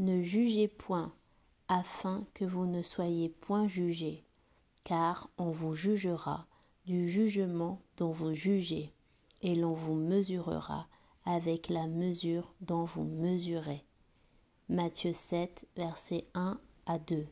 Ne jugez point, afin que vous ne soyez point jugés, car on vous jugera du jugement dont vous jugez, et l'on vous mesurera avec la mesure dont vous mesurez. Matthieu 7, versets 1 à 2.